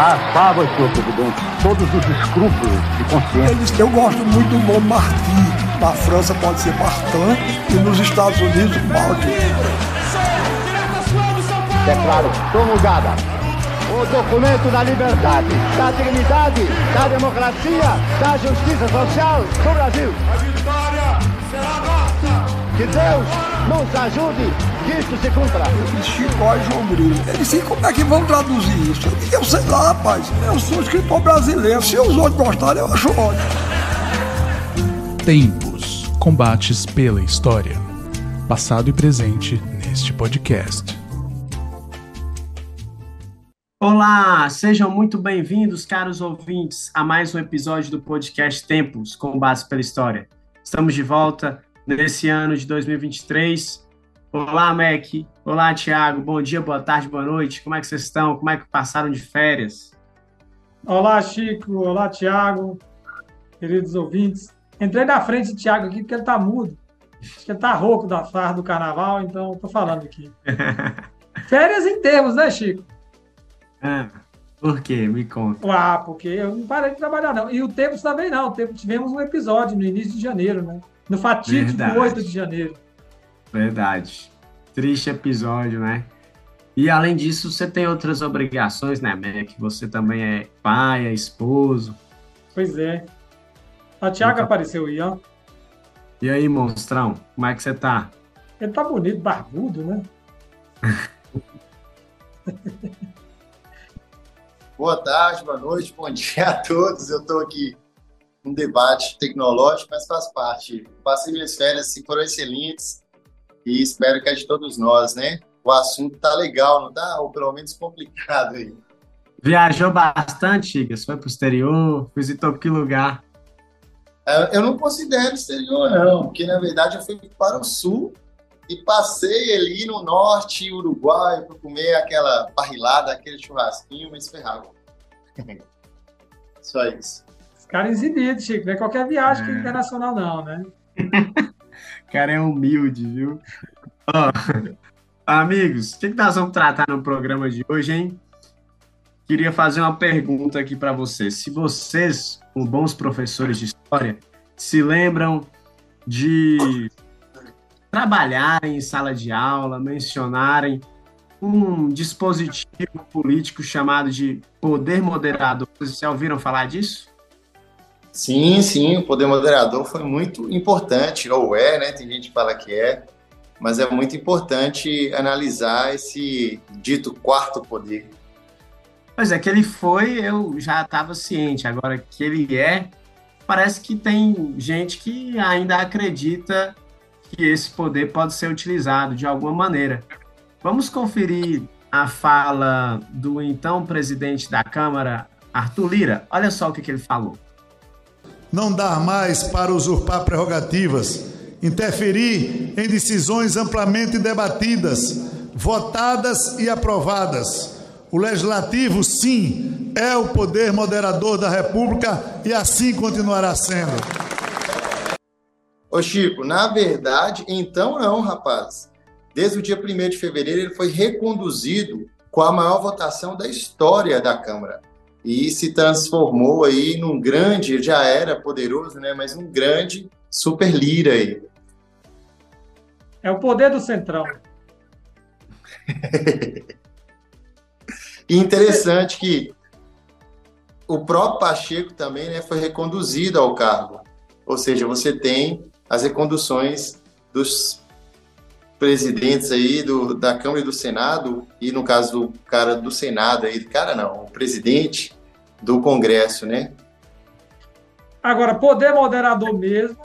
raspava, senhor presidente, todos os escrúpulos de consciência. Eles, eu gosto muito do nome Martim. Na França pode ser Martin e nos Estados Unidos Martin. Declaro promulgada o documento da liberdade, da dignidade, da democracia, da justiça social do Brasil. A vitória será nossa! Que Deus nos ajude que isso se cumpra. Chicó e João Grilo. Ele disse, como é que vão traduzir isso? Eu disse, eu sei lá, rapaz. Eu sou escritor brasileiro. Se os outros gostarem, eu acho ótimo. Tempos. Combates pela história. Passado e presente neste podcast. Olá, sejam muito bem-vindos, caros ouvintes, a mais um episódio do podcast Tempos, Combates pela História. Estamos de volta nesse ano de 2023. Olá, Mac. Olá, Tiago. Bom dia, boa tarde, boa noite. Como é que vocês estão? Como é que passaram de férias? Olá, Chico. Olá, Tiago. Queridos ouvintes. Entrei na frente do Tiago aqui porque ele tá mudo. Acho que ele tá rouco da farra do carnaval, então tô falando aqui. férias em termos, né, Chico? Ah, por quê? Me conta. Ah, porque eu não parei de trabalhar, não. E o Tempos também não. O Tempos tivemos um episódio no início de janeiro, né? No fatídico Verdade. 8 de janeiro. Verdade. Triste episódio, né? E além disso, você tem outras obrigações, né, Mac? Você também é pai, é esposo. Pois é. A Tiago Então- apareceu aí, ó. E aí, monstrão, como é que você tá? Ele tá bonito, barbudo, né? Boa tarde, boa noite, bom dia a todos. Eu estou aqui num debate tecnológico, mas faz parte. Passei minhas férias, assim, foram excelentes e espero que é de todos nós, né? O assunto tá legal, não tá? Ou pelo menos complicado aí. Viajou bastante, Chigas? Foi pro exterior? Visitou que lugar? É, Eu não considero exterior, não, porque na verdade eu fui para o sul e passei ali no norte, Uruguai, para comer aquela parrilada, aquele churrasquinho, mas ferrava. Só isso. Os caras exibidos, Chico. Não é qualquer viagem É. internacional, não, né? Cara é humilde, viu? Ó, amigos, o que, que nós vamos tratar no programa de hoje, hein? Queria fazer uma pergunta aqui para vocês. Se vocês, como bons professores de história, se lembram de trabalharem em sala de aula, mencionarem um dispositivo político chamado de poder moderador. Vocês já ouviram falar disso? Sim, sim, o poder moderador foi muito importante, ou é, né? Tem gente que fala que é, mas é muito importante analisar esse dito quarto poder. Pois é, que ele foi, eu já estava ciente. Agora que ele é, parece que tem gente que ainda acredita que esse poder pode ser utilizado de alguma maneira. Vamos conferir a fala do então presidente da Câmara, Arthur Lira. Olha só o que, que ele falou. Não dar mais para usurpar prerrogativas, interferir em decisões amplamente debatidas, votadas e aprovadas. O legislativo, sim, é o poder moderador da República e assim continuará sendo. Ô Chico, na verdade, então não, rapaz. Desde o dia 1 de fevereiro ele foi reconduzido com a maior votação da história da Câmara. E se transformou aí num grande, já era poderoso, né? Mas um grande super lira aí. É o poder do Centrão. Interessante que o próprio Pacheco também né, foi reconduzido ao cargo. Ou seja, você tem as reconduções dos presidentes aí do, da Câmara e do Senado, e no caso do cara do Senado aí, cara não, o presidente do Congresso, né? Agora, poder moderador mesmo,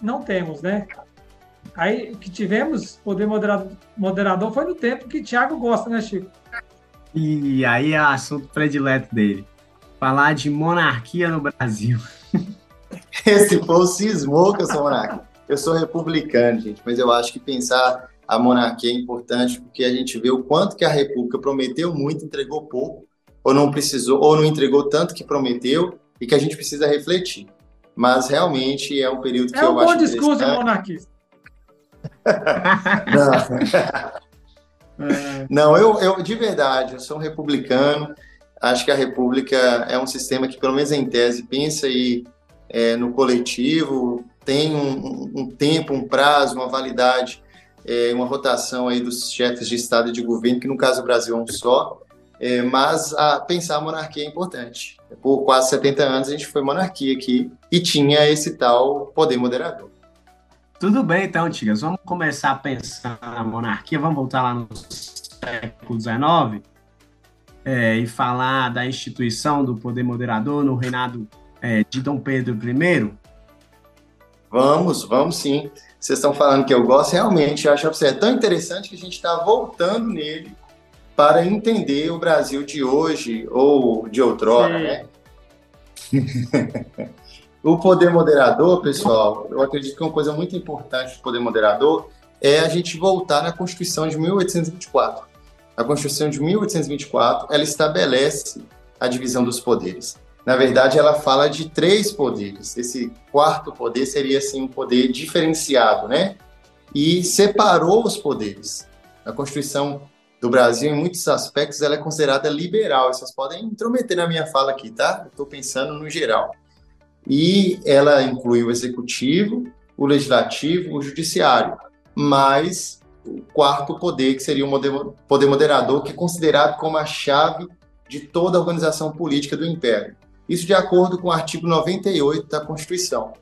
não temos, né? Aí, o que tivemos, poder moderador, moderador foi no tempo que Thiago gosta, né, Chico? E aí é o assunto predileto dele. Falar de monarquia no Brasil. Esse povo cismou que eu sou monarca. Eu sou republicano, gente, mas eu acho que pensar a monarquia é importante porque a gente vê o quanto que a República prometeu muito, entregou pouco, ou não precisou, ou não entregou tanto que prometeu, e que a gente precisa refletir. Mas realmente é um período que É um eu bom acho discurso de interessante. monarquista. Não, não eu, eu, de verdade, eu sou um republicano. acho que a República é um sistema que, pelo menos em tese, pensa aí é, no coletivo, tem um, um, tempo, um prazo, uma validade, é, uma rotação aí dos chefes de Estado e de governo, que no caso do Brasil é um só, é, mas a, pensar a monarquia é importante. Por quase 70 anos a gente foi monarquia aqui e tinha esse tal poder moderador. Tudo bem, então, Tigas. Vamos começar a pensar na monarquia. Vamos voltar lá no século XIX é, e falar da instituição do poder moderador no reinado é, de Dom Pedro I? Vamos, vamos sim. Vocês estão falando que eu gosto, realmente, eu acho que é tão interessante que a gente está voltando nele para entender o Brasil de hoje ou de outrora, né? o poder moderador, pessoal, eu acredito que uma coisa muito importante do poder moderador é a gente voltar na Constituição de 1824. A Constituição de 1824, ela estabelece a divisão dos poderes. Na verdade, ela fala de três poderes. Esse quarto poder seria assim um poder diferenciado, né? E separou os poderes. A Constituição do Brasil, em muitos aspectos, ela é considerada liberal. Vocês podem intrometer na minha fala aqui, tá? Estou pensando no geral. E ela inclui o executivo, o legislativo, o judiciário, mais o quarto poder, que seria o poder moderador, que é considerado como a chave de toda a organização política do Império. Isso de acordo com o artigo 98 da Constituição.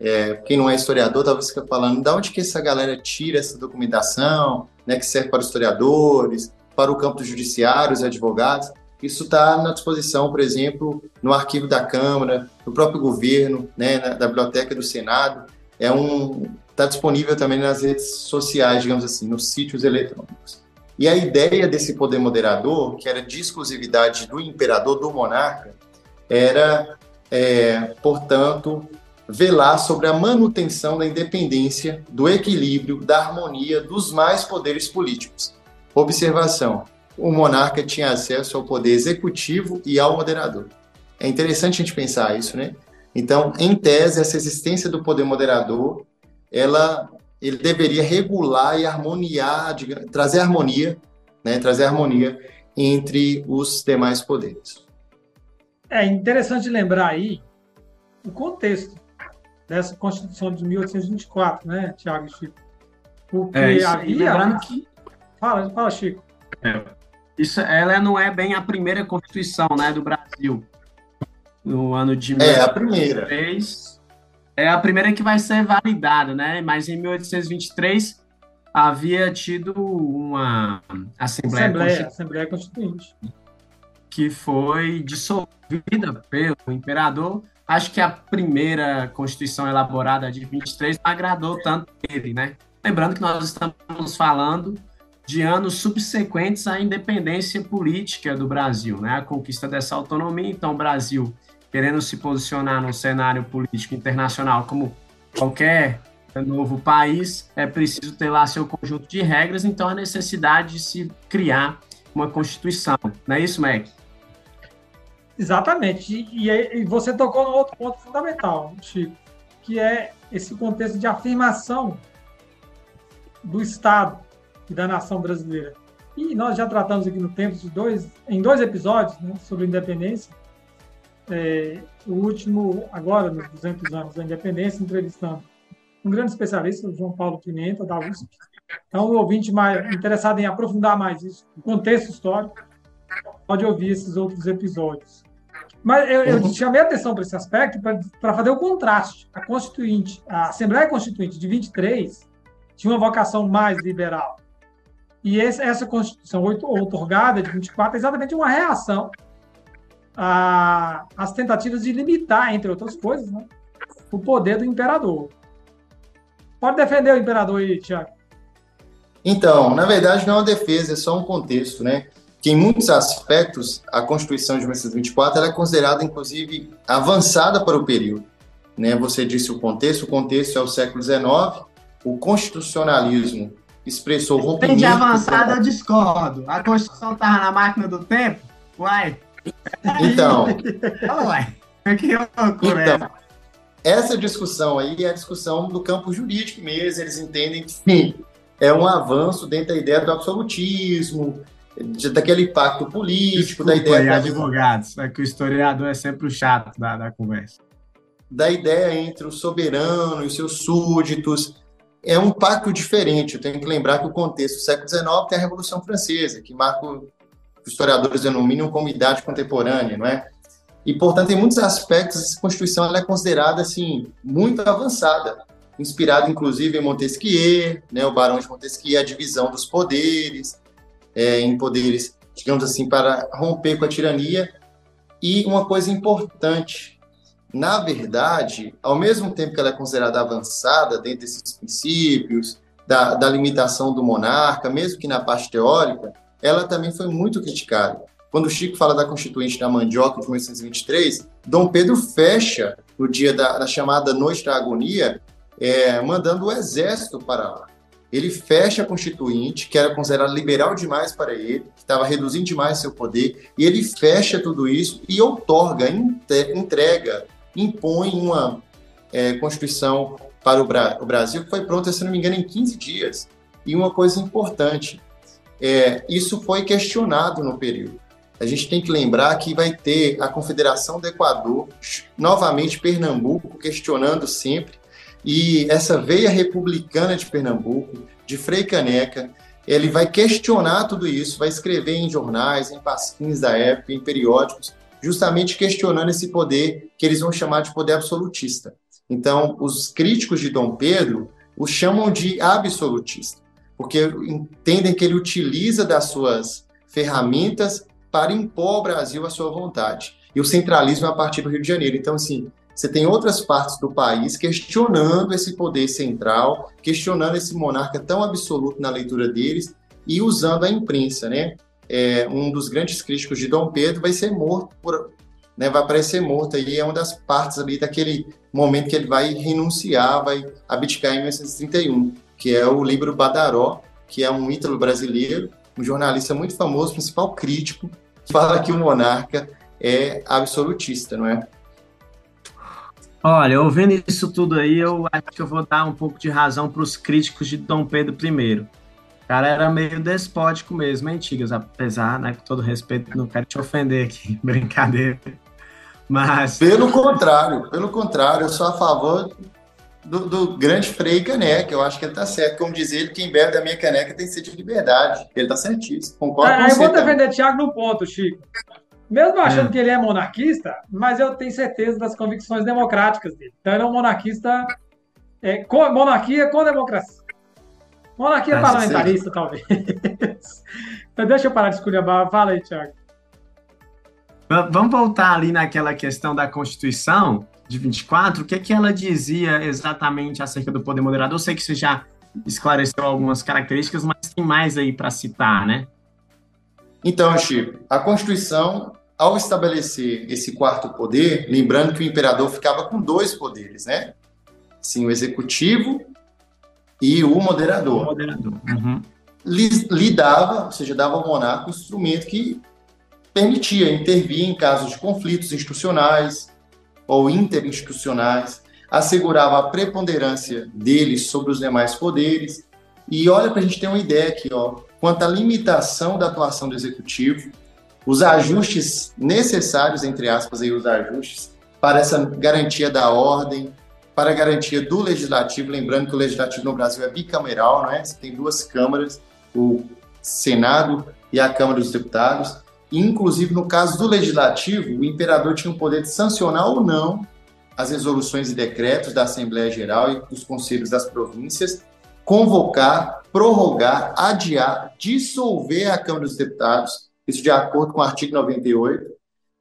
É, quem não é historiador talvez fique falando de onde que essa galera tira essa documentação, né, que serve para os historiadores, para o campo dos judiciários, advogados. Isso está na disposição, por exemplo, no arquivo da Câmara, no próprio governo, né, na, biblioteca do Senado. É um está disponível também nas redes sociais, digamos assim, nos sítios eletrônicos. E a ideia desse poder moderador, que era de exclusividade do imperador, do monarca, era, é, portanto, velar sobre a manutenção da independência, do equilíbrio, da harmonia dos mais poderes políticos. Observação: o monarca tinha acesso ao poder executivo e ao moderador. É interessante a gente pensar isso, né? Então, em tese, essa existência do poder moderador, ela, ele deveria regular e harmoniar, trazer harmonia, né? Trazer harmonia entre os demais poderes. É interessante lembrar aí o contexto dessa Constituição de 1824, né, Tiago e Chico? Porque é, havia. Lembrando que... Fala, fala, Chico. É, isso, ela não é bem a primeira Constituição né, do Brasil. No ano de É a primeira. É a primeira que vai ser validada, né? Mas em 1823 havia tido uma Assembleia, Assembleia, Assembleia Constituinte que foi dissolvida pelo imperador. Acho que a primeira Constituição elaborada de 23 não agradou tanto ele, né? Lembrando que nós estamos falando de anos subsequentes à independência política do Brasil, né? A conquista dessa autonomia, então o Brasil querendo se posicionar no cenário político internacional como qualquer novo país, é preciso ter lá seu conjunto de regras, então a necessidade de se criar uma constituição. Não é isso, Mac? Exatamente. E, e, você tocou no outro ponto fundamental, Chico, que é esse contexto de afirmação do Estado e da nação brasileira. E nós já tratamos aqui no tempo de dois, em dois episódios né, sobre independência. É, o último, agora, nos 200 anos da independência, entrevistando um grande especialista, o João Paulo Pimenta, da USP. Então, o ouvinte mais interessado em aprofundar mais isso, o contexto histórico, pode ouvir esses outros episódios. Mas eu, eu uhum. chamei a atenção para esse aspecto para fazer o contraste. A Constituinte, a Assembleia Constituinte de 23 tinha uma vocação mais liberal. E esse, essa Constituição otorgada de 24 é exatamente uma reação às tentativas de limitar, entre outras coisas, né, o poder do imperador. Pode defender o imperador aí, Tiago. Então, na verdade, não é uma defesa, é só um contexto, né? Que em muitos aspectos a Constituição de 1924 é considerada, inclusive, avançada para o período. Né? Você disse o contexto, o contexto é o século XIX, o constitucionalismo expressou rompimento... Tem de avançada, eu discordo. A Constituição estava na máquina do tempo? Uai! Então... Uai! Que loucura então, essa discussão aí é a discussão do campo jurídico mesmo, eles entendem que sim, é um avanço dentro da ideia do absolutismo, daquele pacto político, Desculpa da ideia. da- advogados, é que o historiador é sempre o chato da, da conversa. da ideia entre o soberano e os seus súditos. É um pacto diferente. Eu tenho que lembrar que o contexto do século XIX tem a Revolução Francesa, que marca o que historiadores denominam como idade contemporânea, não é? E, portanto, em muitos aspectos, essa Constituição ela é considerada assim muito avançada, inspirada inclusive em Montesquieu, né, o Barão de Montesquieu, a divisão dos poderes, é, em poderes, digamos assim, para romper com a tirania. E uma coisa importante, na verdade, ao mesmo tempo que ela é considerada avançada dentro desses princípios, da, da limitação do monarca, mesmo que na parte teórica, ela também foi muito criticada. Quando o Chico fala da Constituinte da Mandioca de 1823, Dom Pedro fecha no dia da, da chamada Noite da Agonia, é, mandando o exército para lá. Ele fecha a Constituinte, que era considerada liberal demais para ele, que estava reduzindo demais seu poder, e ele fecha tudo isso e outorga, entrega, impõe uma é, Constituição para o, Bra- o Brasil, que foi pronta, se não me engano, em 15 dias. E uma coisa importante, é, isso foi questionado no período. A gente tem que lembrar que vai ter a Confederação do Equador, novamente Pernambuco, questionando sempre, e essa veia republicana de Pernambuco, de Frei Caneca, ele vai questionar tudo isso, vai escrever em jornais, em pasquins da época, em periódicos, justamente questionando esse poder que eles vão chamar de poder absolutista. Então, os críticos de Dom Pedro o chamam de absolutista, porque entendem que ele utiliza das suas ferramentas para impor ao Brasil a sua vontade. E o centralismo é a partir do Rio de Janeiro. Então, assim, você tem outras partes do país questionando esse poder central, questionando esse monarca tão absoluto na leitura deles e usando a imprensa, né? É, um dos grandes críticos de Dom Pedro vai ser morto por, né, vai aparecer morto aí é uma das partes ali daquele momento que ele vai renunciar, vai abdicar em 1931, que é o livro Badaró, que é um ítalo brasileiro, um jornalista muito famoso, principal crítico, fala que o monarca é absolutista, não é? Olha, ouvindo isso tudo aí, eu acho que eu vou dar um pouco de razão para os críticos de Dom Pedro I. O cara era meio despótico mesmo, hein, Tigas? Apesar, né, com todo respeito, não quero te ofender aqui, brincadeira. Mas. Pelo contrário, pelo contrário, eu sou a favor do, do grande Frei Caneca. Eu acho que ele está certo. Como diz ele, quem bebe da minha caneca tem sede de liberdade. Ele está certíssimo. Concordo É, com eu você. vou também. defender Thiago no ponto, Chico. Mesmo achando É. que ele é monarquista, mas eu tenho certeza das convicções democráticas dele. Então ele é um monarquista é, com monarquia com democracia. Monarquia parlamentarista, talvez. então deixa eu parar de esculhambar. Fala aí, Thiago. Va- Vamos voltar ali naquela questão da Constituição de 24, o que, que ela dizia exatamente acerca do poder moderador? Eu sei que você já esclareceu algumas características, mas tem mais aí para citar, né? Então, Chico, a Constituição, ao estabelecer esse quarto poder, lembrando que o imperador ficava com dois poderes, né? Sim, o executivo e o moderador. Moderador. Uhum. lhe, lhe dava, ou seja, dava ao monarca um instrumento que permitia intervir em casos de conflitos institucionais ou interinstitucionais, assegurava a preponderância deles sobre os demais poderes. E olha para a gente ter uma ideia aqui, ó, quanto à limitação da atuação do executivo, os ajustes necessários, entre aspas, aí, os ajustes, para essa garantia da ordem, para a garantia do legislativo, lembrando que o legislativo no Brasil é bicameral, não é? Você tem duas câmaras, o Senado e a Câmara dos Deputados. Inclusive, no caso do legislativo, o imperador tinha o poder de sancionar ou não as resoluções e decretos da Assembleia Geral e dos conselhos das províncias, convocar, prorrogar, adiar, dissolver a Câmara dos Deputados, isso de acordo com o artigo 98,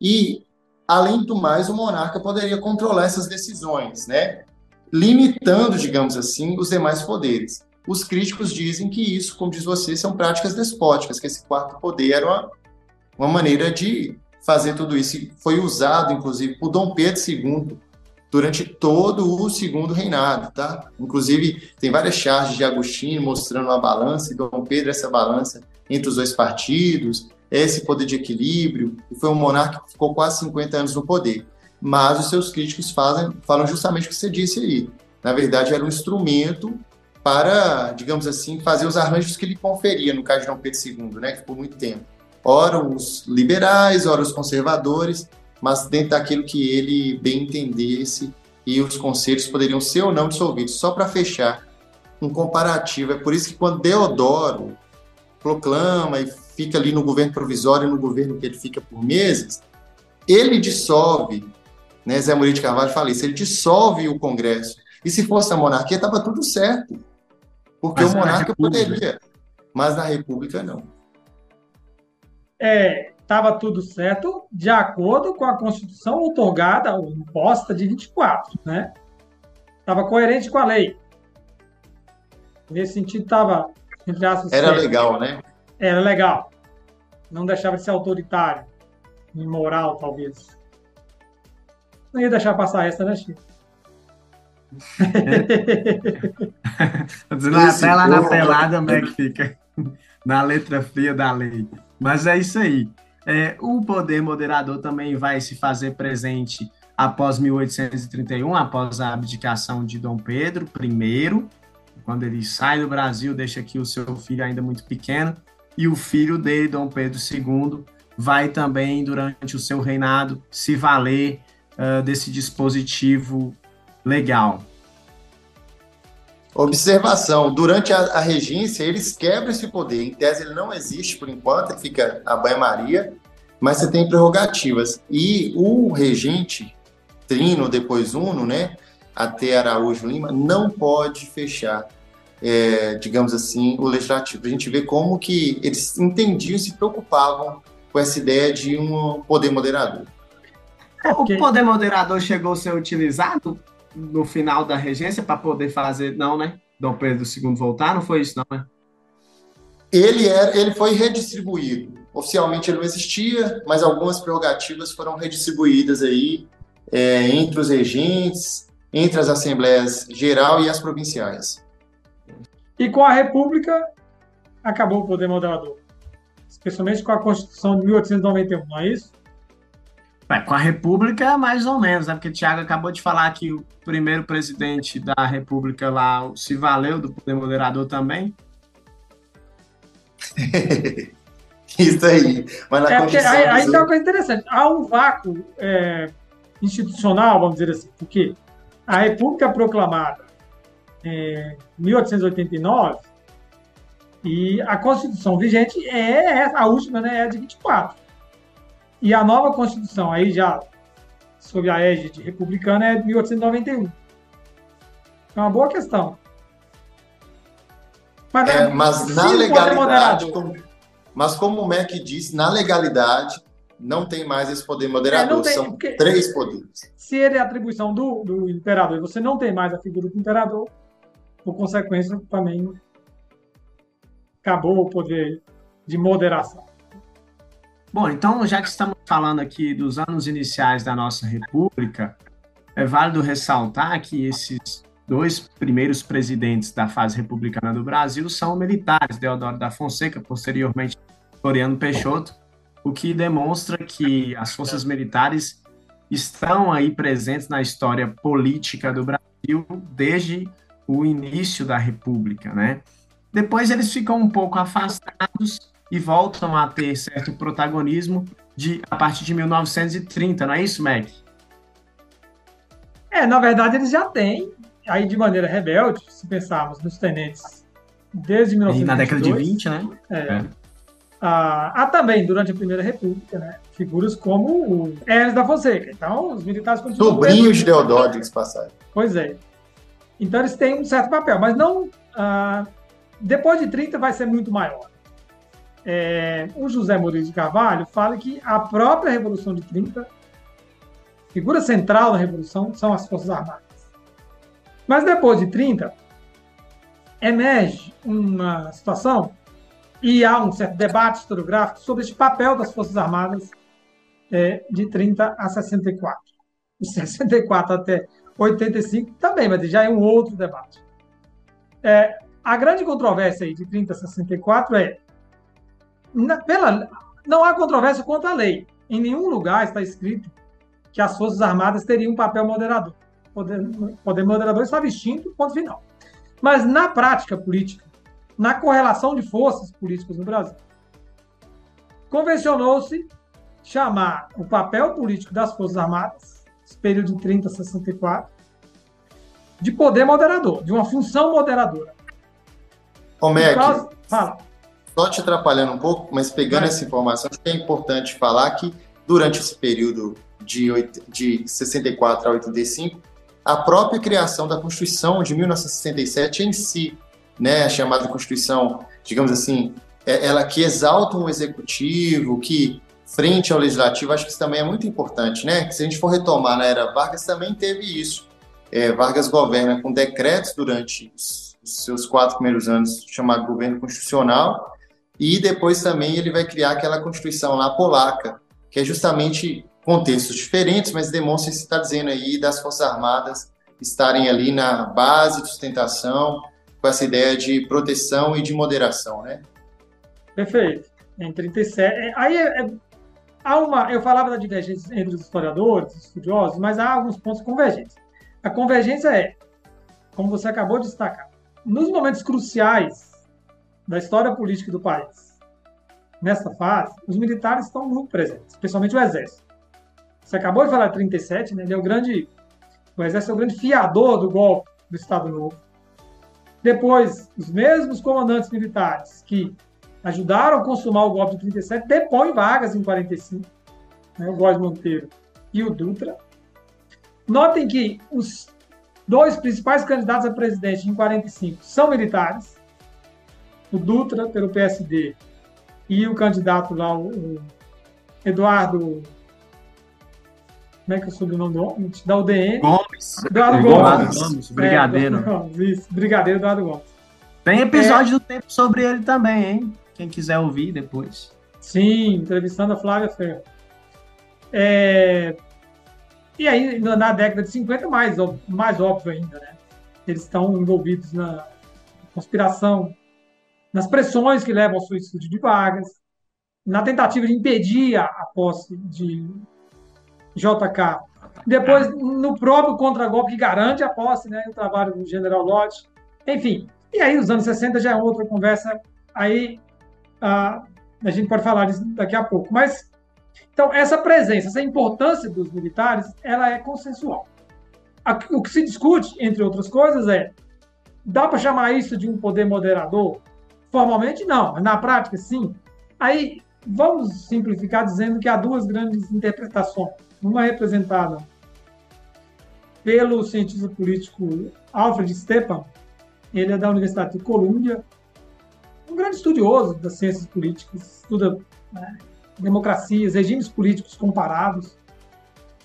e, além do mais, o monarca poderia controlar essas decisões, né? limitando, digamos assim, os demais poderes. Os críticos dizem que isso, como diz você, são práticas despóticas, que esse quarto poder era uma, uma maneira de fazer tudo isso. E foi usado, inclusive, por Dom Pedro II durante todo o segundo reinado, tá? Inclusive, tem várias charges de Agostinho mostrando uma balança, e Dom Pedro essa balança entre os dois partidos, esse poder de equilíbrio, e foi um monarca que ficou quase 50 anos no poder. Mas os seus críticos falam, falam justamente o que você disse aí. Na verdade, era um instrumento para, digamos assim, fazer os arranjos que ele conferia no caso de Dom Pedro II, né, que ficou muito tempo. Ora os liberais, ora os conservadores, mas dentro daquilo que ele bem entendesse e os conselhos poderiam ser ou não dissolvidos. Só para fechar, um comparativo. É por isso que quando Deodoro proclama e fica ali no governo provisório, no governo que ele fica por meses, ele dissolve, né, Zé Murilo de Carvalho fala isso, ele dissolve o Congresso. E se fosse a monarquia, estava tudo certo. Porque mas o monarca poderia, mas na República não. É, estava tudo certo de acordo com a Constituição otorgada, ou imposta de 24, né? Estava coerente com a lei. Nesse sentido, estava, entre aspas... Era certo. legal, né? Era legal. Não deixava de ser autoritário, imoral, talvez. Não ia deixar passar essa, né, Chico? Até lá na pelada, como é que fica? Na letra fria da lei. Mas é isso aí. É, o poder moderador também vai se fazer presente após 1831, após a abdicação de Dom Pedro I, quando ele sai do Brasil, deixa aqui o seu filho ainda muito pequeno, e o filho dele, Dom Pedro II, vai também, durante o seu reinado, se valer uh, desse dispositivo legal. Observação: durante a, a, regência, eles quebram esse poder. Em tese, ele não existe por enquanto, fica a banho-maria, mas você tem prerrogativas. E o regente, Trino, depois Uno, né, até Araújo Lima, não pode fechar, é, digamos assim, o legislativo. A gente vê como que eles entendiam e se preocupavam com essa ideia de um poder moderador. O poder moderador chegou a ser utilizado no final da regência para poder fazer, não, né? Dom Pedro II voltar, não foi isso, não, né? Ele, era, ele foi redistribuído. Oficialmente ele não existia, mas algumas prerrogativas foram redistribuídas aí é, entre os regentes, entre as assembleias geral e as provinciais. E com a República acabou o poder moderador, especialmente com a Constituição de 1891, não é isso? É, com a República, mais ou menos, né? Porque o Tiago acabou de falar que o primeiro presidente da República lá se valeu do poder moderador também. Isso aí. Mas na é porque aí, aí tem uma coisa interessante. Há um vácuo é, institucional, vamos dizer assim, porque a República é proclamada em 1889 e a Constituição vigente é a última, né? É de 24. E a nova Constituição, aí já sob a égide republicana, é de 1891. É uma boa questão. Mas, é, mas na legalidade, como, mas como o MEC disse, na legalidade não tem mais esse poder moderador, é, tem, são três poderes. Se ele é atribuição do, do imperador e você não tem mais a figura do imperador, por consequência, também acabou o poder de moderação. Bom, então, já que estamos falando aqui dos anos iniciais da nossa República, é válido ressaltar que esses dois primeiros presidentes da fase republicana do Brasil são militares, Deodoro da Fonseca, posteriormente Floriano Peixoto, o que demonstra que as forças militares estão aí presentes na história política do Brasil desde o início da República, né? Depois eles ficam um pouco afastados e voltam a ter certo protagonismo de, a partir de 1930, não é isso, Mac? É, na verdade eles já têm, aí de maneira rebelde, se pensarmos nos tenentes desde 1922. Na década de 20, né? É. é. Ah, há também, durante a Primeira República, né, figuras como o Hermes da Fonseca. Então, os militares continuam... Sobrinhos de Deodoro, de passagem. Pois é. Então, eles têm um certo papel, mas não... Ah, depois de 30 vai ser muito maior é, o José Murilo de Carvalho fala que a própria Revolução de 30, figura central da Revolução, são as Forças Armadas. Mas depois de 30, emerge uma situação e há um certo debate historiográfico sobre este papel das Forças Armadas é, de 30 a 64. De 64 até 85 também, mas já é um outro debate. É, a grande controvérsia aí de 30 a 64 é na, pela, não há controvérsia quanto à lei. Em nenhum lugar está escrito que as Forças Armadas teriam um papel moderador. Poder, poder moderador estava extinto, ponto final. Mas na prática política, na correlação de forças políticas no Brasil, convencionou-se chamar o papel político das Forças Armadas, período de 30 a 64, de poder moderador, de uma função moderadora. Ô, Mac, causa... Fala. só te atrapalhando um pouco, mas pegando Vai. essa informação, acho que é importante falar que durante esse período de, oit- de 64 a 85, a própria criação da Constituição de 1967 em si, né, a chamada Constituição, digamos assim, é- ela que exalta um executivo, que frente ao legislativo, acho que isso também é muito importante, né? Que se a gente for retomar na era Vargas, também teve isso. É, Vargas governa com decretos durante os, seus quatro primeiros anos, chamado governo constitucional, e depois também ele vai criar aquela Constituição lá polaca, que é justamente contextos diferentes, mas demonstra isso que está dizendo aí das Forças Armadas estarem ali na base de sustentação, com essa ideia de proteção e de moderação, né? Perfeito. Em 37. é, Aí é- é- há uma. Eu falava da divergência entre os historiadores, os estudiosos, mas há alguns pontos convergentes. A convergência é, como você acabou de destacar, nos momentos cruciais da história política do país, nessa fase, os militares estão muito presentes, especialmente o Exército. Você acabou de falar de 37, né? Ele é o grande. O Exército é o grande fiador do golpe do Estado Novo. Depois, os mesmos comandantes militares que ajudaram a consumar o golpe de 37, depõem vagas em 45, né, o Góes Monteiro e o Dutra. Notem que os dois principais candidatos a presidente em 45 são militares, o Dutra pelo PSD e o candidato lá, o, o Eduardo, como é que é o sobrenome do homem? Da UDN. Gomes. Eduardo Gomes. Gomes, Brigadeiro. É, Eduardo Gomes, isso, Brigadeiro Eduardo Gomes. Tem episódio do tempo sobre ele também, hein? Quem quiser ouvir depois. Sim, entrevistando a Flávia Ferro. É, E aí, na- década de 50, mais, ó- mais óbvio ainda, né? Eles estão envolvidos na conspiração, nas pressões que levam ao suicídio de Vargas, na tentativa de impedir a, a posse de JK. Depois, no próprio contragolpe que garante a posse, né? O trabalho do general Lodge. Enfim, e aí os anos 60 já é outra conversa. Aí a gente pode falar disso daqui a pouco. Mas, então, essa presença, essa importância dos militares, ela é consensual. O que se discute, entre outras coisas, é: dá para chamar isso de um poder moderador? Formalmente, não, mas na prática, sim. Aí, vamos simplificar dizendo que há duas grandes interpretações. Uma representada pelo cientista político Alfred Stepan, ele é da Universidade de Colômbia, grande estudioso das ciências políticas, estuda né, democracias, regimes políticos comparados.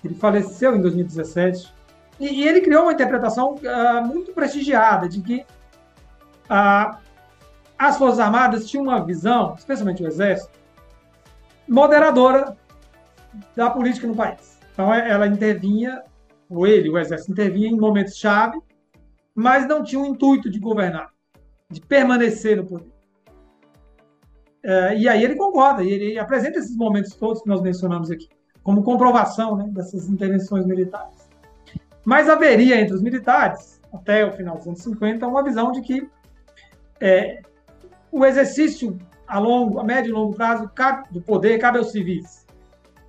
Ele faleceu em 2017. E, e ele criou uma interpretação ah, muito prestigiada de que ah, as Forças Armadas tinham uma visão, especialmente o Exército, moderadora da política no país. Então, é- ela intervinha, ou ele, o Exército, intervinha em momentos-chave, mas não tinha o intuito de governar, de permanecer no poder. É, e aí ele concorda, e ele apresenta esses momentos todos que nós mencionamos aqui, como comprovação né, dessas intervenções militares. Mas haveria entre os militares, até o final dos anos 50, uma visão de que é, o exercício a longo, a médio e longo prazo cabe- do poder cabe aos civis.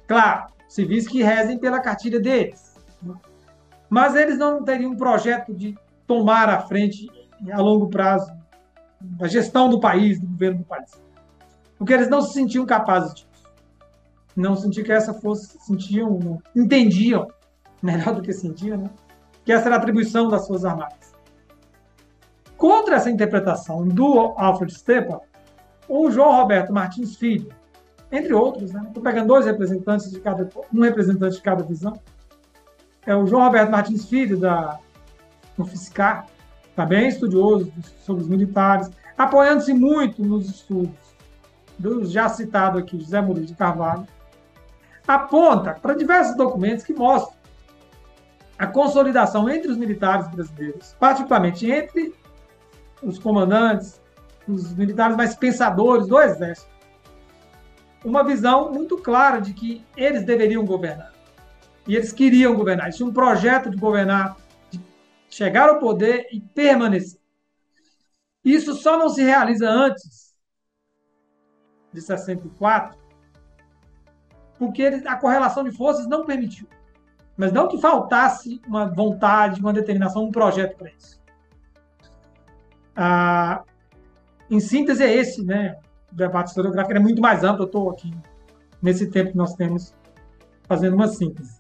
Claro, civis que rezem pela cartilha deles. né? Mas eles não teriam um projeto de tomar a frente a longo prazo da gestão do país, do governo do país. Porque eles não se sentiam capazes disso. Não sentiam que essa fosse, sentiam, entendiam, melhor do que sentiam, né? que essa era a atribuição das Forças Armadas. Contra essa interpretação do Alfred Stepan, o João Roberto Martins Filho, entre outros, né? Estou pegando dois representantes de cada, um representante de cada visão. É o João Roberto Martins Filho, da UFSCar, também estudioso sobre os militares, apoiando-se muito nos estudos do já citado aqui, José Murilo de Carvalho, aponta para diversos documentos que mostram a consolidação entre os militares brasileiros, particularmente entre os comandantes, os militares mais pensadores do Exército, uma visão muito clara de que eles deveriam governar. E eles queriam governar. Eles tinham um projeto de governar, de chegar ao poder e permanecer. Isso só não se realiza antes de 64, porque a correlação de forças não permitiu. Mas não que faltasse uma vontade, uma determinação, um projeto para isso. Ah, em síntese, é esse, né? O debate historiográfico é muito mais amplo. Eu estou aqui, nesse tempo que nós temos, fazendo uma síntese.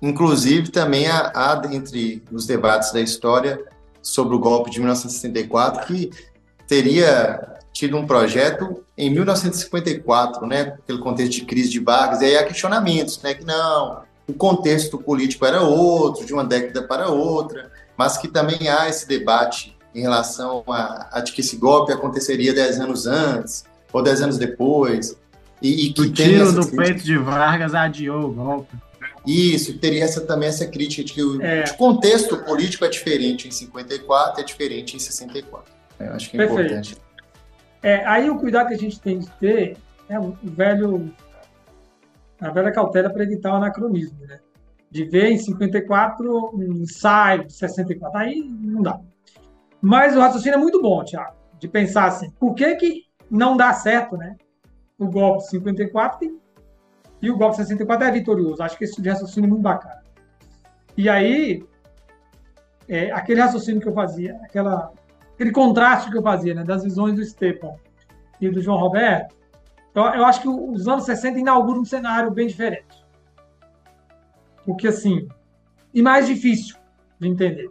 Inclusive, também há, há entre os debates da história sobre o golpe de 1964 que teria tido um projeto em 1954, né, pelo contexto de crise de Vargas, e aí há questionamentos, né, que não, o contexto político era outro, de uma década para outra, mas que também há esse debate em relação a, a de que esse golpe aconteceria dez anos antes ou dez anos depois. E, e que o tiro do peito de Vargas adiou o golpe. Isso, teria essa, também essa crítica de que o, é. o contexto político é diferente em 54, é diferente em 64. Eu acho que é Perfeito. importante. É, aí o cuidado que a gente tem de ter é o velho, a velha cautela para evitar o anacronismo, né? De ver em 54 um de 64, aí não dá. Mas o raciocínio é muito bom, Tiago, de pensar assim, por que, que não dá certo, né? O golpe de 54 e o golpe de 64 é vitorioso. Acho que esse tipo raciocínio é muito bacana. E aí, é, aquele raciocínio que eu fazia, aquela, aquele contraste que eu fazia, né, das visões do Stepan e do João Roberto, então, eu acho que os anos 60 inauguram um cenário bem diferente. Porque, assim, e mais difícil de entender.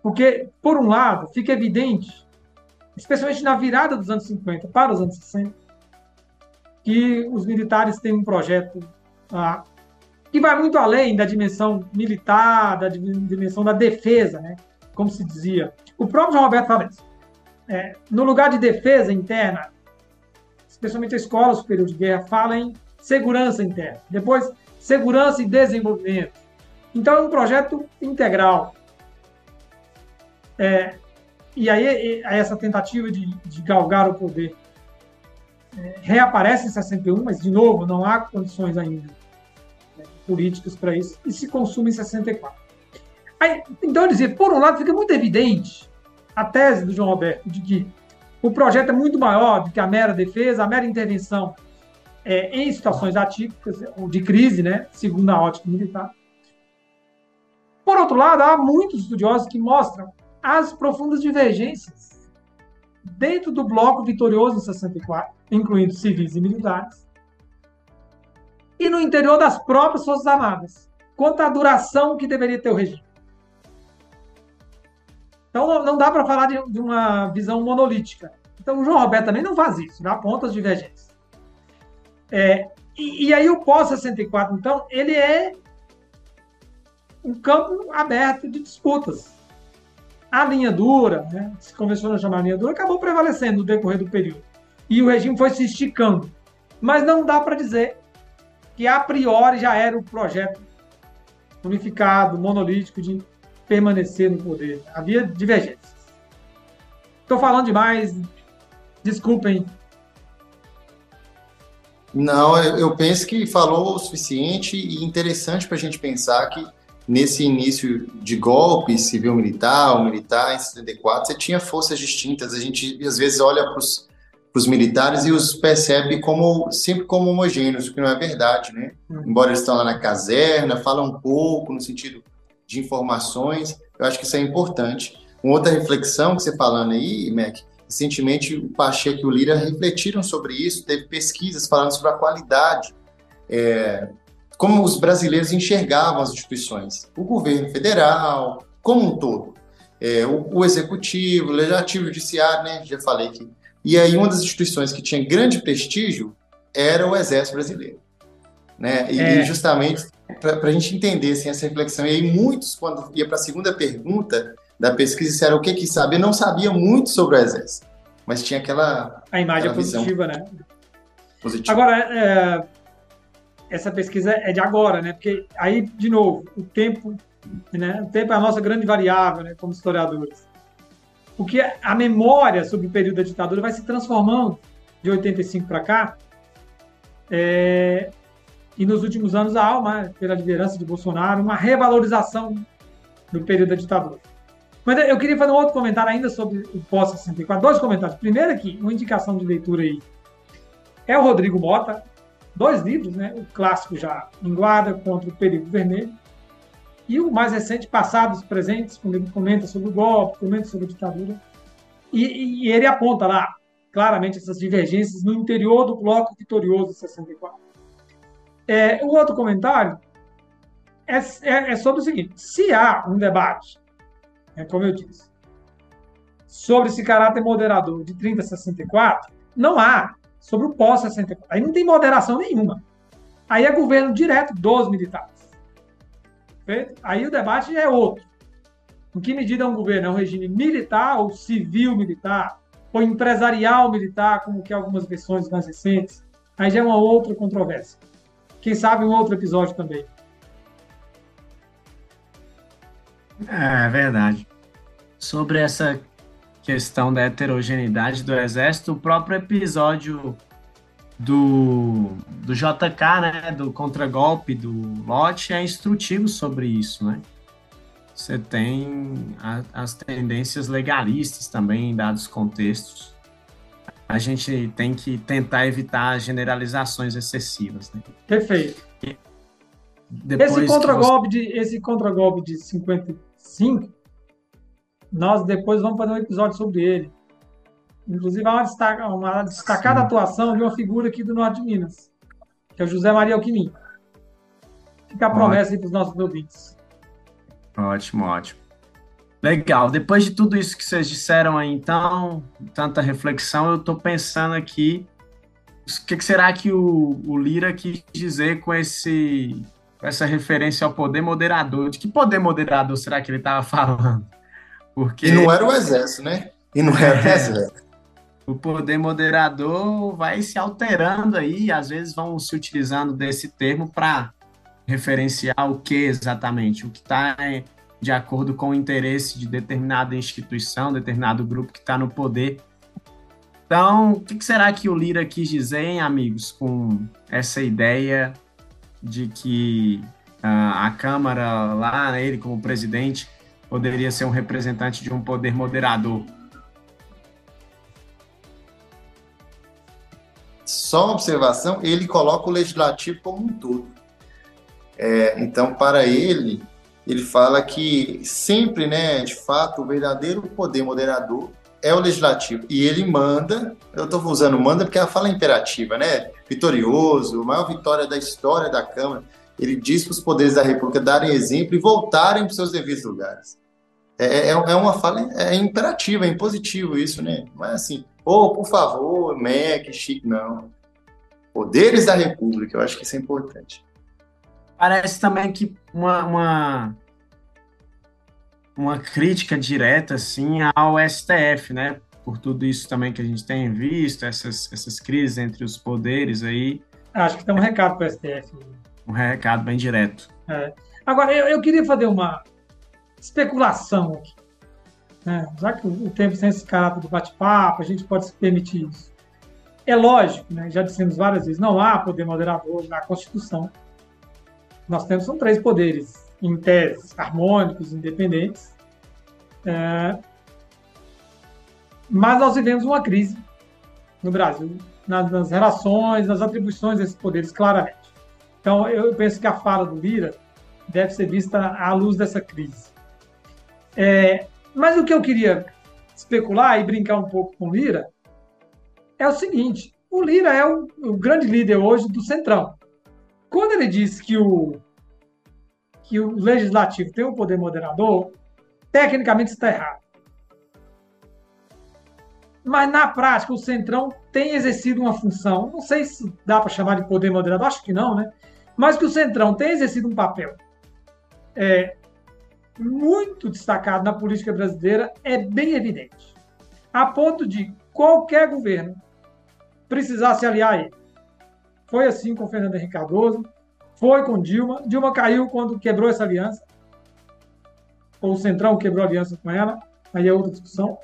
Porque, por um lado, fica evidente, especialmente na virada dos anos 50 para os anos 60, que os militares têm um projeto ah, que vai muito além da dimensão militar, da dimensão da defesa, né? Como se dizia. O próprio João Roberto fala isso. É, no lugar de defesa interna, especialmente a Escola Superior de Guerra, fala em segurança interna. Depois, segurança e desenvolvimento. Então, é um projeto integral. É, e aí, essa tentativa de, de galgar o poder é, reaparece em 61, mas, de novo, não há condições ainda né, políticas para isso, e se consuma em 64. Aí, então, dizia, por um lado, fica muito evidente a tese do João Roberto de que o projeto é muito maior do que a mera defesa, a mera intervenção é, em situações atípicas, ou de crise, né, segundo a ótica militar. Por outro lado, há muitos estudiosos que mostram as profundas divergências dentro do bloco vitorioso em 64, incluindo civis e militares, e no interior das próprias Forças Armadas, quanto à duração que deveria ter o regime. Então, não dá para falar de, de, uma visão monolítica. Então, o João Roberto também não faz isso, dá aponta as divergências. É, e, e aí, o pós-64, então, ele é um campo aberto de disputas a linha dura, né, se convenciona chamar linha dura, acabou prevalecendo no decorrer do período. E o regime foi se esticando. Mas não dá para dizer que a priori já era o projeto unificado, monolítico de permanecer no poder. Havia divergências. Estou falando demais, desculpem. Não, eu penso que falou o suficiente e interessante para a gente pensar que nesse início de golpe civil-militar ou militar em 74, você tinha forças distintas. A gente às vezes olha para os militares e os percebe como sempre como homogêneos, o que não é verdade, né? Uhum. Embora eles estão lá na caserna, falam um pouco no sentido de informações, eu acho que isso é importante. Uma outra reflexão que você falando aí, Mac, recentemente o Pacheco e o Lira refletiram sobre isso, teve pesquisas falando sobre a qualidade é, como os brasileiros enxergavam as instituições, o governo federal, como um todo, é, o, o, executivo, o legislativo, o judiciário, né? Já falei que. E aí uma das instituições que tinha grande prestígio era o Exército Brasileiro, né? E, é. justamente para a gente entender assim, essa reflexão. E aí muitos, quando ia para a segunda pergunta da pesquisa, disseram o que que sabia, não sabia muito sobre o Exército, mas tinha aquela a imagem aquela positiva, né? Positiva. Agora, é, essa pesquisa é de agora, né? Porque aí, de novo, o tempo, né? O tempo é a nossa grande variável, né? Como historiadores. Porque a memória sobre o período da ditadura vai se transformando de 85 para cá. É, e nos últimos anos há uma, pela liderança de Bolsonaro, uma revalorização do período da ditadura. Mas eu queria fazer um outro comentário ainda sobre o pós-64. Dois comentários. Primeiro aqui, uma indicação de leitura aí. É o Rodrigo Mota, dois livros, né? O clássico já, Em Guarda contra o Perigo Vermelho. E o mais recente, Passados Presentes, quando ele comenta sobre o golpe, comenta sobre a ditadura. E, e ele aponta lá, claramente, essas divergências no interior do bloco vitorioso de 64. É, o outro comentário é, é, é sobre o seguinte: se há um debate é como eu disse. Sobre esse caráter moderador de 30 a 64, não há sobre o pós-64. Aí não tem moderação nenhuma. Aí é governo direto dos militares. Aí o debate é outro. Em que medida é um governo? É um regime militar ou civil-militar? Ou empresarial-militar, como que algumas versões mais recentes? Aí já é uma outra controvérsia. Quem sabe um outro episódio também. É, é verdade. Sobre essa questão da heterogeneidade do exército, o próprio episódio do, do JK, né, do contragolpe do Lote, é instrutivo sobre isso, né? Você tem a, as tendências legalistas também em dados contextos. A gente tem que tentar evitar generalizações excessivas. Né? Perfeito. Depois esse contragolpe você... de esse contragolpe de 55, nós depois vamos fazer um episódio sobre ele. Inclusive, há uma, destaca, uma destacada Sim. atuação de uma figura aqui do Norte de Minas, que é o José Maria Alquimim. Fica a promessa ótimo. aí para os nossos ouvintes. Ótimo, ótimo. Legal. Depois de tudo isso que vocês disseram aí, então, tanta reflexão, eu estou pensando aqui o que, que, será que o, o, Lira quis dizer com esse essa referência ao poder moderador. De que poder moderador será que ele estava falando? Porque... E não era o exército, né? E não era o é. exército. O poder moderador vai se alterando aí, às vezes vão se utilizando desse termo para referenciar o que exatamente, o que está de acordo com o interesse de determinada instituição, determinado grupo que está no poder. Então, o que será que o Lira quis dizer, hein, amigos, com essa ideia de que uh, a Câmara, lá, ele como presidente, poderia ser um representante de um poder moderador. Só uma observação, ele coloca o legislativo como um todo. É, então, para ele, ele fala que sempre, né, de fato, o verdadeiro poder moderador é o legislativo. E ele manda, eu estou usando manda porque a fala é imperativa, né? Vitorioso, maior vitória da história da Câmara. Ele diz para os poderes da República darem exemplo e voltarem para os seus devidos lugares. É, é, é, uma fala é imperativa, é impositivo isso, né? Não é assim, oh, por favor, MEC, chique, não. Poderes da República, eu acho que isso é importante. Parece também que uma, uma uma crítica direta assim ao STF, né? Por tudo isso também que a gente tem visto, essas, essas crises entre os poderes aí. Acho que tem um recado para o STF. Um recado bem direto. É. Agora, eu, eu, queria fazer uma especulação aqui. Né? Já que o tempo tem esse caráter do bate-papo, a gente pode se permitir isso. É lógico, né? já dissemos várias vezes, não há poder moderador na Constituição. Nós temos são três poderes em tese, harmônicos, independentes. É, mas nós vivemos uma crise no Brasil, nas, nas, relações, nas atribuições desses poderes, claramente. Então, eu penso que a fala do Lira deve ser vista à luz dessa crise. É, mas o que eu queria especular e brincar um pouco com o Lira é o seguinte: o Lira é o, o grande líder hoje do Centrão. Quando ele diz que o que o legislativo tem um poder moderador, tecnicamente está errado. Mas na prática, o Centrão tem exercido uma função, não sei se dá para chamar de poder moderador, acho que não, né? Mas que o Centrão tem exercido um papel é, muito destacado na política brasileira é bem evidente. A ponto de qualquer governo precisar se aliar a ele. Foi assim com Fernando Henrique Cardoso, foi com Dilma. Dilma caiu quando quebrou essa aliança. Ou o Centrão quebrou a aliança com ela. Aí é outra discussão.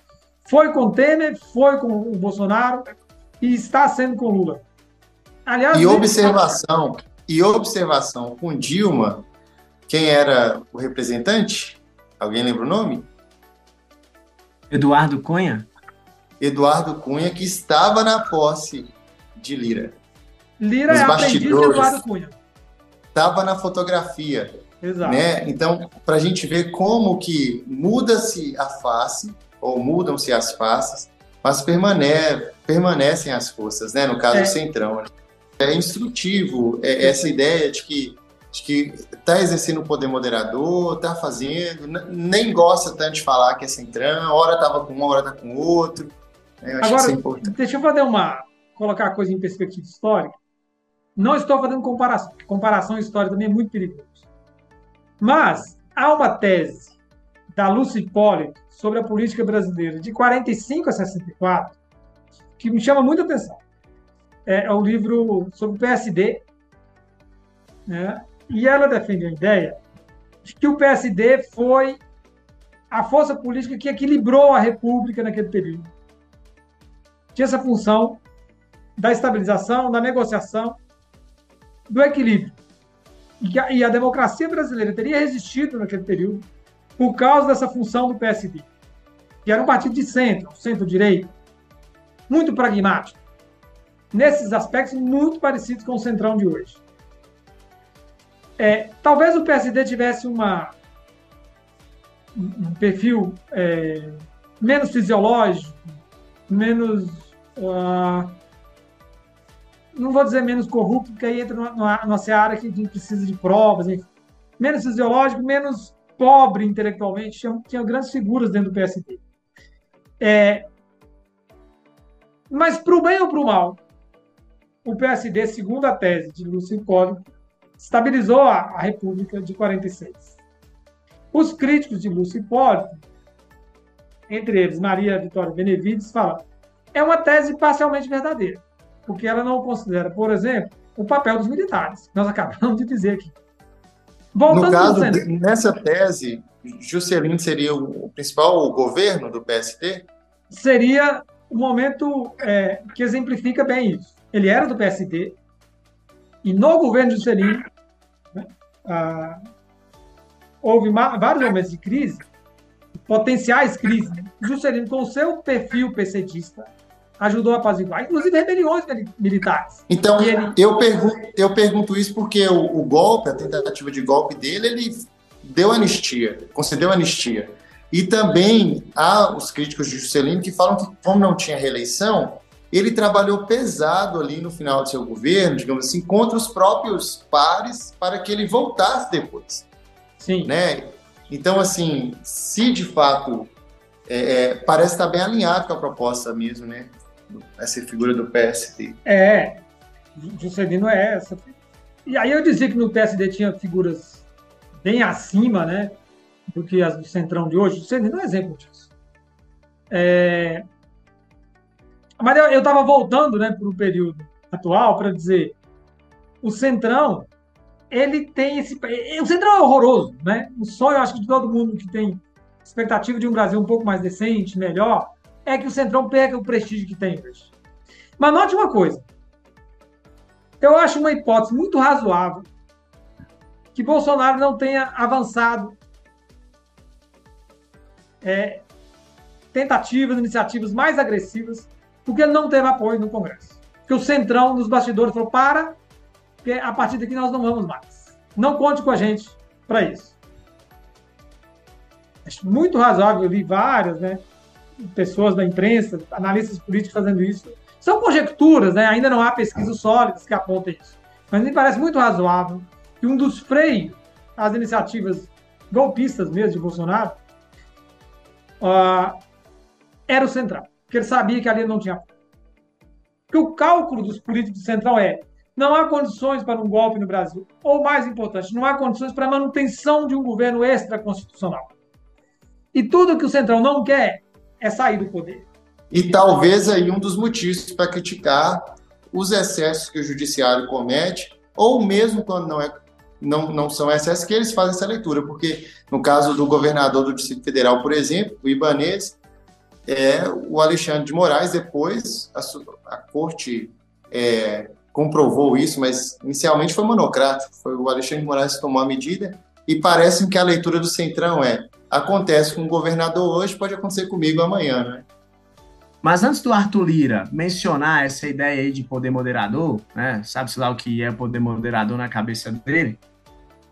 Foi com Temer, foi com o Bolsonaro e está sendo com Lula. Aliás, e observação, e observação com Dilma, quem era o representante? Alguém lembra o nome? Eduardo Cunha? Eduardo Cunha, que estava na posse de Lira. Lira Os é aprendiz de. Eduardo Cunha. Estava na fotografia. Exato. né? Então, para a gente ver como que muda-se a face, ou mudam-se as faces, mas permane permanecem as forças, né? No caso É. do Centrão. né? É instrutivo é, essa ideia de que de que está exercendo o poder moderador, está fazendo, nem gosta tanto de falar que é Centrão, hora estava com um, hora está com outro. né? Eu Agora, deixa eu fazer uma. colocar a coisa em perspectiva histórica. Não estou fazendo comparação. Comparação histórica também é muito perigoso. Mas há uma tese da Lúcia Hipólito sobre a política brasileira de 45 a 64 que me chama muita atenção. É, é o livro sobre o PSD, né? e ela defende a ideia de que o PSD foi a força política que equilibrou a República naquele período tinha essa função da estabilização, da negociação, do equilíbrio. E, a, e a democracia brasileira teria resistido naquele período por causa dessa função do PSD, que era um partido de centro, centro-direita, muito pragmático, nesses aspectos muito parecidos com o centrão de hoje. É, talvez o PSD tivesse uma, um perfil é, menos fisiológico, menos. Uh, não vou dizer menos corrupto, porque aí entra numa, numa seara que precisa de provas, enfim. menos fisiológico, menos pobre intelectualmente, tinha, tinha grandes figuras dentro do PSD. É, mas, para o bem ou para o mal, o PSD, segundo a tese de Lúcio Hipólito, estabilizou a, a República de 46. Os críticos de Lúcio Hipólito, entre eles Maria Vitória Benevides, falam é uma tese parcialmente verdadeira, porque ela não considera, por exemplo, o papel dos militares, que nós acabamos de dizer aqui. Voltando no caso, nessa tese, Juscelino seria o principal governo do PSD? Seria o momento é, que exemplifica bem isso. Ele era do PSD, e no governo Juscelino né, ah, houve vários momentos de crise, potenciais crises. Juscelino, com o seu perfil PCDista, ajudou a apaziguar, inclusive rebeliões militares. Então, ele... eu, pergunto, eu pergunto isso porque o, o, golpe, a tentativa de golpe dele, ele deu anistia, concedeu anistia. E também há os críticos de Juscelino que falam que, como não tinha reeleição, ele trabalhou pesado ali no final do seu governo, digamos assim, contra os próprios pares para que ele voltasse depois. Sim. Né? Então, assim, se de fato é, parece estar bem alinhado com a proposta mesmo, né? Essa figura do PSD. É, Juscelino é essa. E aí eu dizia que no PSD tinha figuras bem acima, né? Do que as do Centrão de hoje. Juscelino é um exemplo disso. É... Mas eu estava voltando né, para o período atual para dizer o Centrão ele tem esse. O Centrão é horroroso, né? O sonho, acho que de todo mundo que tem expectativa de um Brasil um pouco mais decente, melhor, é que o Centrão perca o prestígio que tem hoje. Mas note uma coisa. Eu acho uma hipótese muito razoável que Bolsonaro não tenha avançado é, tentativas, iniciativas mais agressivas, porque ele não teve apoio no Congresso. Porque o Centrão, nos bastidores, falou: para, porque a partir daqui nós não vamos mais. Não conte com a gente para isso. Acho muito razoável, eu li várias, né? Pessoas da imprensa, analistas políticos fazendo isso. São conjecturas, né? Ainda não há pesquisas sólidas que apontem isso. Mas me parece muito razoável que um dos freios às iniciativas golpistas mesmo de Bolsonaro uh, era o Central. Porque ele sabia que ali não tinha. Porque o cálculo dos políticos do Central é não há condições para um golpe no Brasil. Ou, mais importante, não há condições para a manutenção de um governo extraconstitucional. E tudo que o Centrão não quer é sair do poder. E talvez aí um dos motivos para criticar os excessos que o judiciário comete, ou mesmo quando não, é, não, não são excessos, que eles fazem essa leitura. Porque no caso do governador do Distrito Federal, por exemplo, o Ibanês, é o Alexandre de Moraes, depois a, a corte é, comprovou isso, mas inicialmente foi monocrático. Foi o Alexandre de Moraes que tomou a medida, e parece que a leitura do Centrão é acontece com o governador hoje, pode acontecer comigo amanhã, né? Mas antes do Arthur Lira mencionar essa ideia aí de poder moderador, né? Sabe-se lá o que é poder moderador na cabeça dele?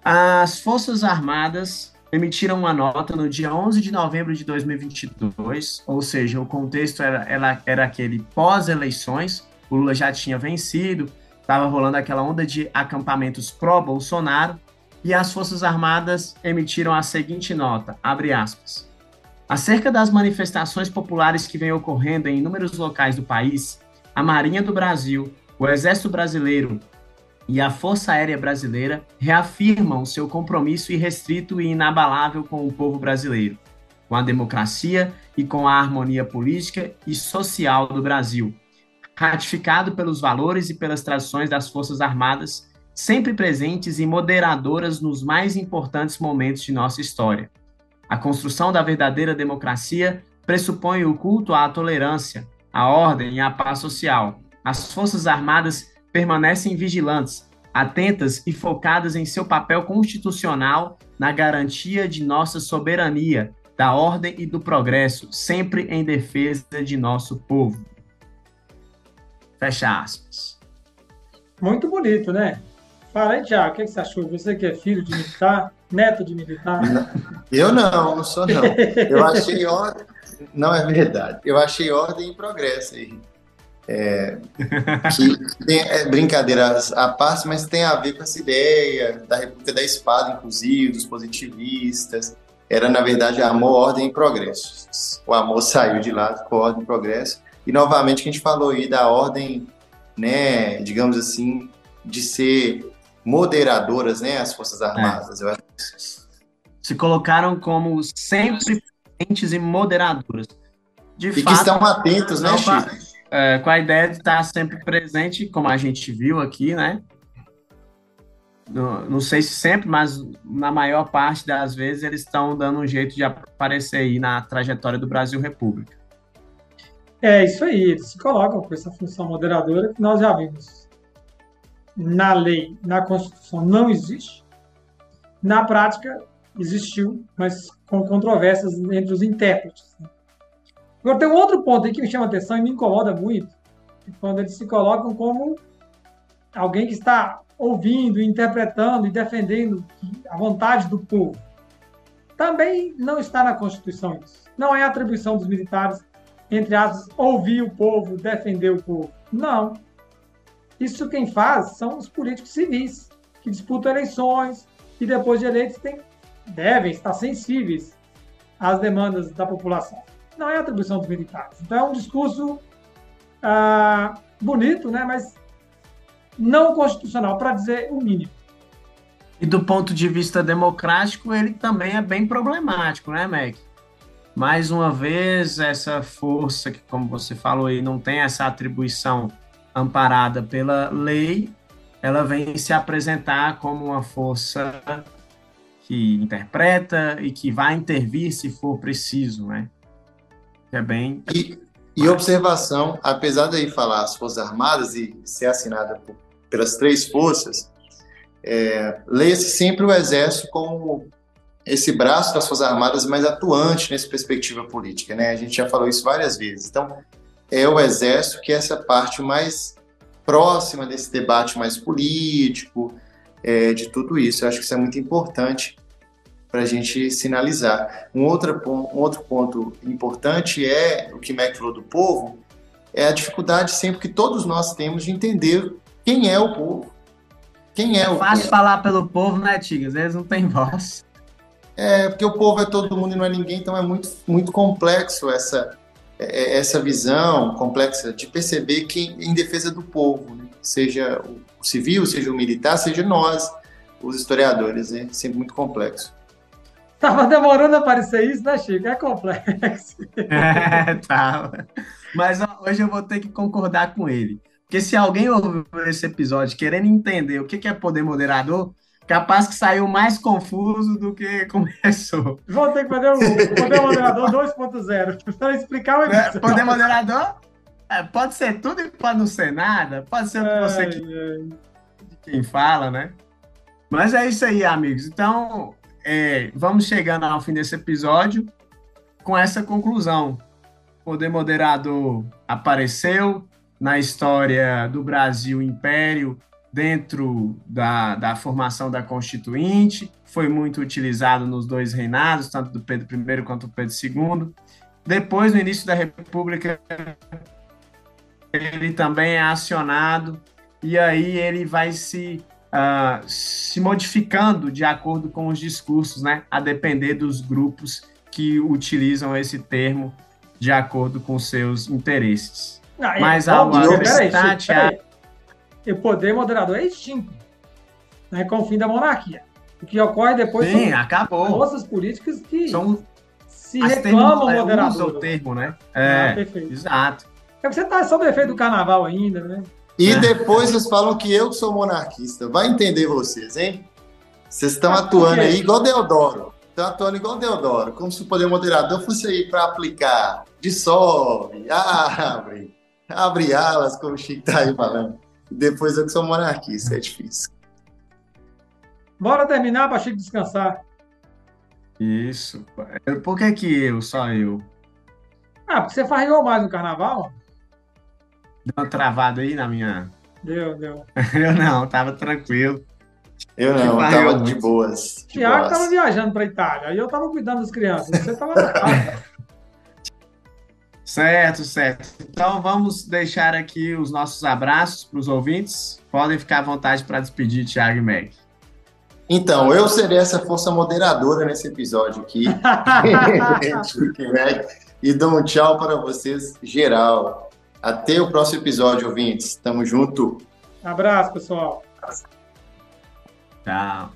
As Forças Armadas emitiram uma nota no dia 11 de novembro de 2022, ou seja, o contexto era, era, era aquele pós-eleições, o Lula já tinha vencido, estava rolando aquela onda de acampamentos pró-Bolsonaro, e as Forças Armadas emitiram a seguinte nota, abre aspas, Acerca das manifestações populares que vêm ocorrendo em inúmeros locais do país, a Marinha do Brasil, o Exército Brasileiro e a Força Aérea Brasileira reafirmam seu compromisso irrestrito e inabalável com o povo brasileiro, com a democracia e com a harmonia política e social do Brasil, ratificado pelos valores e pelas tradições das Forças Armadas, sempre presentes e moderadoras nos mais importantes momentos de nossa história. A construção da verdadeira democracia pressupõe o culto à tolerância, à ordem e à paz social. As Forças Armadas permanecem vigilantes, atentas e focadas em seu papel constitucional na garantia de nossa soberania, da ordem e do progresso, sempre em defesa de nosso povo. Fecha aspas. Muito bonito, né? Fala aí, Tiago, o que você achou? Você que é filho de militar, neto de militar? Eu não, não sou não. Eu achei ordem. Não é verdade. Eu achei ordem e progresso aí. É, tem, é, brincadeiras à parte, mas tem a ver com essa ideia da República da Espada, inclusive, dos positivistas. Era, na verdade, amor, ordem e progresso. O amor saiu de lá, ficou ordem e progresso. E, novamente, que a gente falou aí da ordem, né, digamos assim, de ser moderadoras, né, as Forças Armadas. É. Se colocaram como sempre presentes e moderadoras. De e fato, que estão atentos, né, Chico? É, com a ideia de estar sempre presente, como a gente viu aqui, né? Não, não sei se sempre, mas na maior parte das vezes eles estão dando um jeito de aparecer aí na trajetória do Brasil República. É isso aí, eles se colocam com essa função moderadora que nós já vimos na lei, na Constituição, não existe. Na prática, existiu, mas com controvérsias entre os intérpretes. Agora, tem um outro ponto aí que me chama atenção e me incomoda muito, quando eles se colocam como alguém que está ouvindo, interpretando e defendendo a vontade do povo. Também não está na Constituição isso. Não é atribuição dos militares, entre aspas, ouvir o povo, defender o povo. Não. Isso quem faz são os políticos civis, que disputam eleições e depois de eleitos tem, devem estar sensíveis às demandas da população. Não é atribuição dos militares. Então é um discurso ah, bonito, né, mas não constitucional, para dizer o mínimo. E do ponto de vista democrático, ele também é bem problemático, né, Mac? Mais uma vez, essa força que, como você falou aí, não tem essa atribuição amparada pela lei, ela vem se apresentar como uma força que interpreta e que vai intervir se for preciso, né? É bem. E, e observação, apesar de falar as Forças Armadas e ser assinada por, pelas três forças, é, leia-se sempre o Exército como esse braço das Forças Armadas mais atuante nessa perspectiva política, né? A gente já falou isso várias vezes. Então, é o Exército que é essa parte mais próxima desse debate mais político, é, de tudo isso. Eu acho que isso é muito importante para a gente sinalizar. Um outro, um outro ponto importante é o que Mac falou do povo, é a dificuldade sempre que todos nós temos de entender quem é o povo. Quem é, é o fácil povo. falar pelo povo, né, Tigas? Eles não têm voz. É, porque o povo é todo mundo e não é ninguém, então é muito, muito complexo essa, essa visão complexa de perceber que em defesa do povo, né? seja o civil, seja o militar, seja nós, os historiadores, é sempre muito complexo. Tava demorando a aparecer isso, né, Chico? É complexo. É, tava. Mas ó, hoje eu vou ter que concordar com ele. Porque se alguém ouviu esse episódio querendo entender o que é poder moderador, capaz que saiu mais confuso do que começou. Vou ter que fazer o Poder Moderador 2.0 para explicar o é, episódio. Poder Moderador é, pode ser tudo e pode não ser nada. Pode ser o que você que, quem fala, né? Mas é isso aí, amigos. Então, é, vamos chegando ao fim desse episódio com essa conclusão. O poder moderador apareceu na história do Brasil Império dentro da, da formação da Constituinte, foi muito utilizado nos dois reinados, tanto do Pedro I quanto do Pedro II. Depois, no início da República, ele também é acionado e aí ele vai se, uh, se modificando de acordo com os discursos, né? A depender dos grupos que utilizam esse termo de acordo com seus interesses. Ah, Mas é, ao óbvio, acrescentar, peraí, Peraí. O poder moderador é extinto né, com o fim da monarquia. O que ocorre depois Sim, são acabou. forças políticas que São se as reclamam termos- é, usa moderador. o termo, né? Ah, É, perfeito. exato. É você está sob efeito do carnaval ainda, né? E É. depois vocês falam que eu sou monarquista. Vai entender vocês, hein? Vocês estão atuando aí igual Deodoro. Estão atuando igual Deodoro. Como se o poder moderador fosse aí para aplicar. Dissolve, abre, abre alas, como o Chico tá aí falando. E depois eu que sou monarquista, é difícil. Bora terminar para Chico descansar. Isso. Por que que eu, só eu? Ah, porque você farriou mais no carnaval? Deu uma travada aí na minha... Deu, deu. Eu não, tava tranquilo. Eu não, eu tava eu de muito. boas. Tiago boas. estava viajando para Itália, aí eu estava cuidando das crianças. Você na casa. Certo, certo. Então vamos deixar aqui os nossos abraços para os ouvintes. Podem ficar à vontade para despedir Thiago e Meg. Então, eu serei essa força moderadora nesse episódio aqui. e dou um tchau para vocês, geral. Até o próximo episódio, ouvintes. Tamo junto. Abraço, pessoal. Tchau.